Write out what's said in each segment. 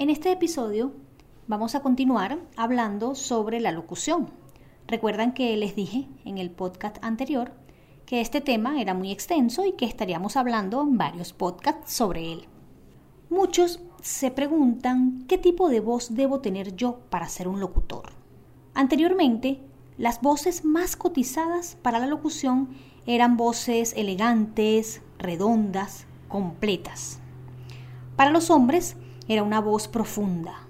En este episodio vamos a continuar hablando sobre la locución. Recuerdan que les dije en el podcast anterior que este tema era muy extenso y que estaríamos hablando en varios podcasts sobre él. Muchos se preguntan qué tipo de voz debo tener yo para ser un locutor. Anteriormente, las voces más cotizadas para la locución eran voces elegantes, redondas, completas. Para los hombres, era una voz profunda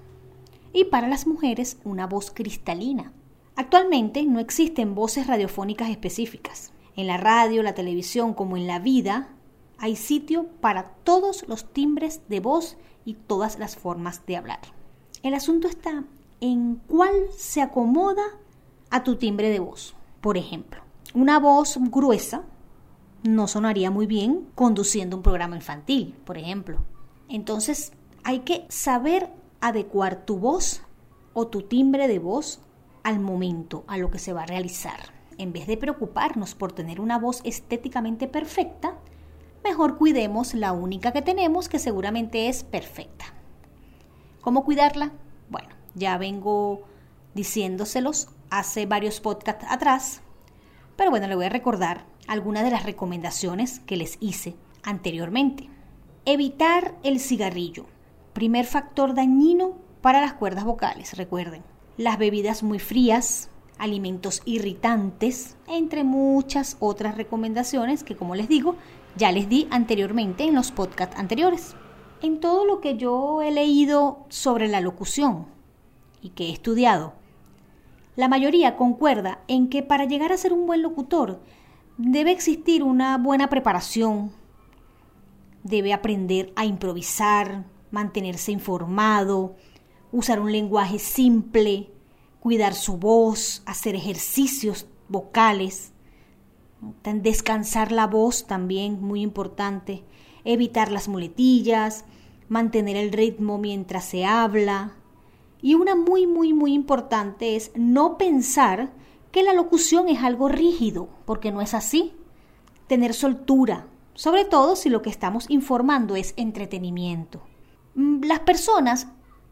y para las mujeres una voz cristalina. Actualmente no existen voces radiofónicas específicas. En la radio, la televisión como en la vida hay sitio para todos los timbres de voz y todas las formas de hablar. El asunto está en cuál se acomoda a tu timbre de voz. Por ejemplo, una voz gruesa no sonaría muy bien conduciendo un programa infantil, por ejemplo. Entonces, hay que saber adecuar tu voz o tu timbre de voz al momento, a lo que se va a realizar. En vez de preocuparnos por tener una voz estéticamente perfecta, mejor cuidemos la única que tenemos que seguramente es perfecta. ¿Cómo cuidarla? Bueno, ya vengo diciéndoselos hace varios podcasts atrás, pero bueno, le voy a recordar algunas de las recomendaciones que les hice anteriormente. Evitar el cigarrillo. Primer factor dañino para las cuerdas vocales, recuerden. Las bebidas muy frías, alimentos irritantes, entre muchas otras recomendaciones que, como les digo, ya les di anteriormente en los podcasts anteriores. En todo lo que yo he leído sobre la locución y que he estudiado, la mayoría concuerda en que para llegar a ser un buen locutor debe existir una buena preparación, debe aprender a improvisar, mantenerse informado, usar un lenguaje simple, cuidar su voz, hacer ejercicios vocales, descansar la voz también, muy importante, evitar las muletillas, mantener el ritmo mientras se habla. Y una muy, muy, muy importante es no pensar que la locución es algo rígido, porque no es así. Tener soltura, sobre todo si lo que estamos informando es entretenimiento. Mm, las personas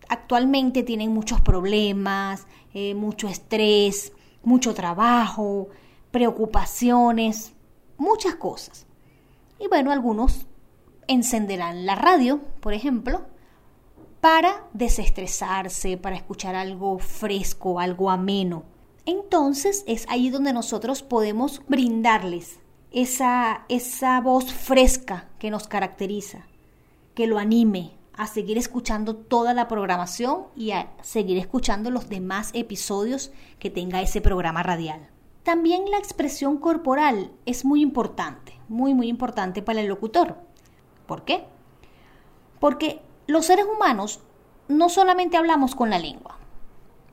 actualmente tienen muchos problemas, eh, mucho estrés, mucho trabajo, preocupaciones, muchas cosas. Y bueno, algunos encenderán la radio, por ejemplo, para desestresarse, para escuchar algo fresco, algo ameno. Entonces es ahí donde nosotros podemos brindarles esa, esa voz fresca que nos caracteriza, que lo anime, a seguir escuchando toda la programación y a seguir escuchando los demás episodios que tenga ese programa radial. También la expresión corporal es muy importante, muy muy importante para el locutor. ¿Por qué? Porque los seres humanos no solamente hablamos con la lengua.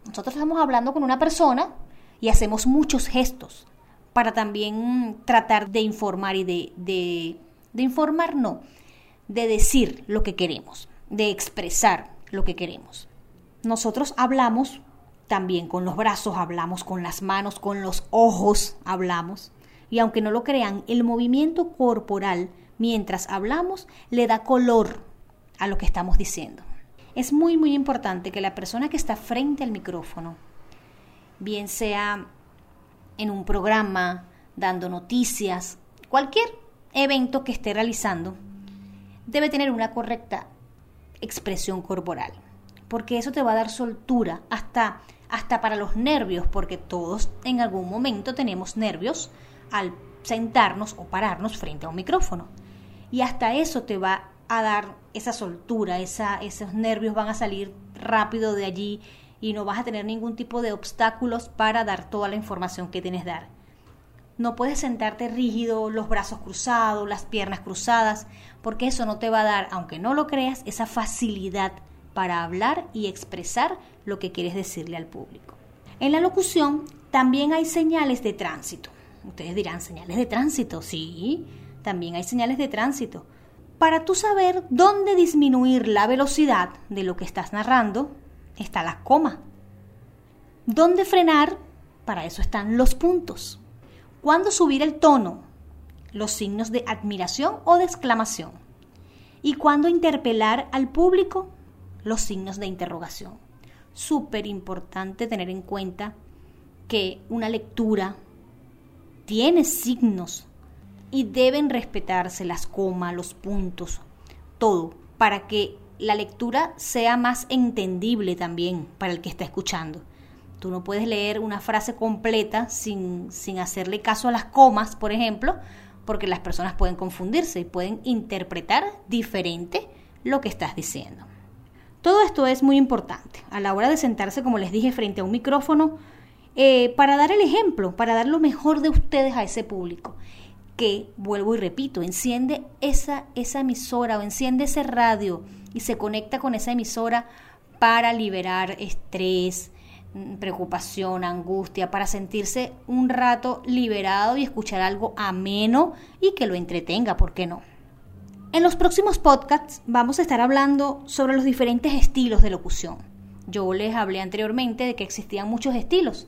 Nosotros estamos hablando con una persona y hacemos muchos gestos para también tratar de informar y de, de, de informar, no, de decir lo que queremos de expresar lo que queremos. Nosotros hablamos también con los brazos, hablamos con las manos, con los ojos hablamos. Y aunque no lo crean, el movimiento corporal mientras hablamos le da color a lo que estamos diciendo. Es muy, muy importante que la persona que está frente al micrófono, bien sea en un programa, dando noticias, cualquier evento que esté realizando, debe tener una correcta expresión corporal, porque eso te va a dar soltura hasta, hasta para los nervios, porque todos en algún momento tenemos nervios al sentarnos o pararnos frente a un micrófono. Y hasta eso te va a dar esa soltura, esa, esos nervios van a salir rápido de allí y no vas a tener ningún tipo de obstáculos para dar toda la información que tienes que dar. No puedes sentarte rígido, los brazos cruzados, las piernas cruzadas, porque eso no te va a dar, aunque no lo creas, esa facilidad para hablar y expresar lo que quieres decirle al público. En la locución también hay señales de tránsito. Ustedes dirán, señales de tránsito, sí, también hay señales de tránsito. Para tú saber dónde disminuir la velocidad de lo que estás narrando, está la coma. ¿Dónde frenar? Para eso están los puntos. ¿Cuándo subir el tono? Los signos de admiración o de exclamación. ¿Y cuándo interpelar al público? Los signos de interrogación. Súper importante tener en cuenta que una lectura tiene signos y deben respetarse las comas, los puntos, todo, para que la lectura sea más entendible también para el que está escuchando. Tú no puedes leer una frase completa sin, sin hacerle caso a las comas, por ejemplo, porque las personas pueden confundirse y pueden interpretar diferente lo que estás diciendo. Todo esto es muy importante a la hora de sentarse, como les dije, frente a un micrófono eh, para dar el ejemplo, para dar lo mejor de ustedes a ese público. Que, vuelvo y repito, enciende esa, esa emisora o enciende ese radio y se conecta con esa emisora para liberar estrés, preocupación, angustia, para sentirse un rato liberado y escuchar algo ameno y que lo entretenga, ¿por qué no? En los próximos podcasts vamos a estar hablando sobre los diferentes estilos de locución. Yo les hablé anteriormente de que existían muchos estilos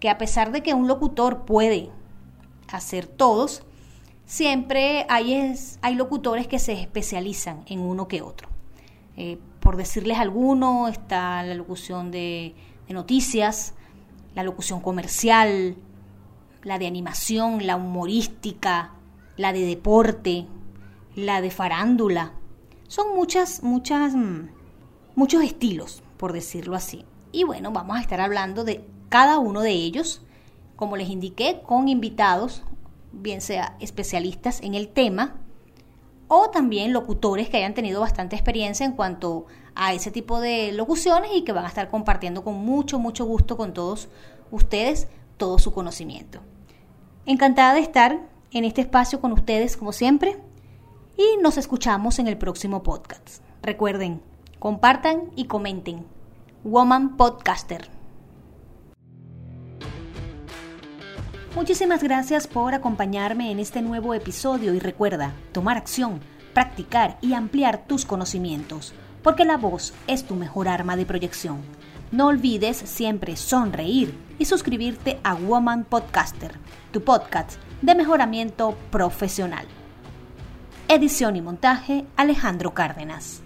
que a pesar de que un locutor puede hacer todos, siempre hay, hay locutores que se especializan en uno que otro. Eh, por decirles alguno, está la locución de, de noticias, la locución comercial, la de animación, la humorística, la de deporte, la de farándula. Son muchas, muchas, mm, muchos estilos, por decirlo así. Y bueno, vamos a estar hablando de cada uno de ellos, como les indiqué, con invitados, bien sea especialistas en el tema o también locutores que hayan tenido bastante experiencia en cuanto a ese tipo de locuciones y que van a estar compartiendo con mucho, mucho gusto con todos ustedes todo su conocimiento. Encantada de estar en este espacio con ustedes como siempre y nos escuchamos en el próximo podcast. Recuerden, compartan y comenten. Woman Podcaster. Muchísimas gracias por acompañarme en este nuevo episodio y recuerda, tomar acción, practicar y ampliar tus conocimientos, porque la voz es tu mejor arma de proyección. No olvides siempre sonreír y suscribirte a Woman Podcaster, tu podcast de mejoramiento profesional. Edición y montaje Alejandro Cárdenas.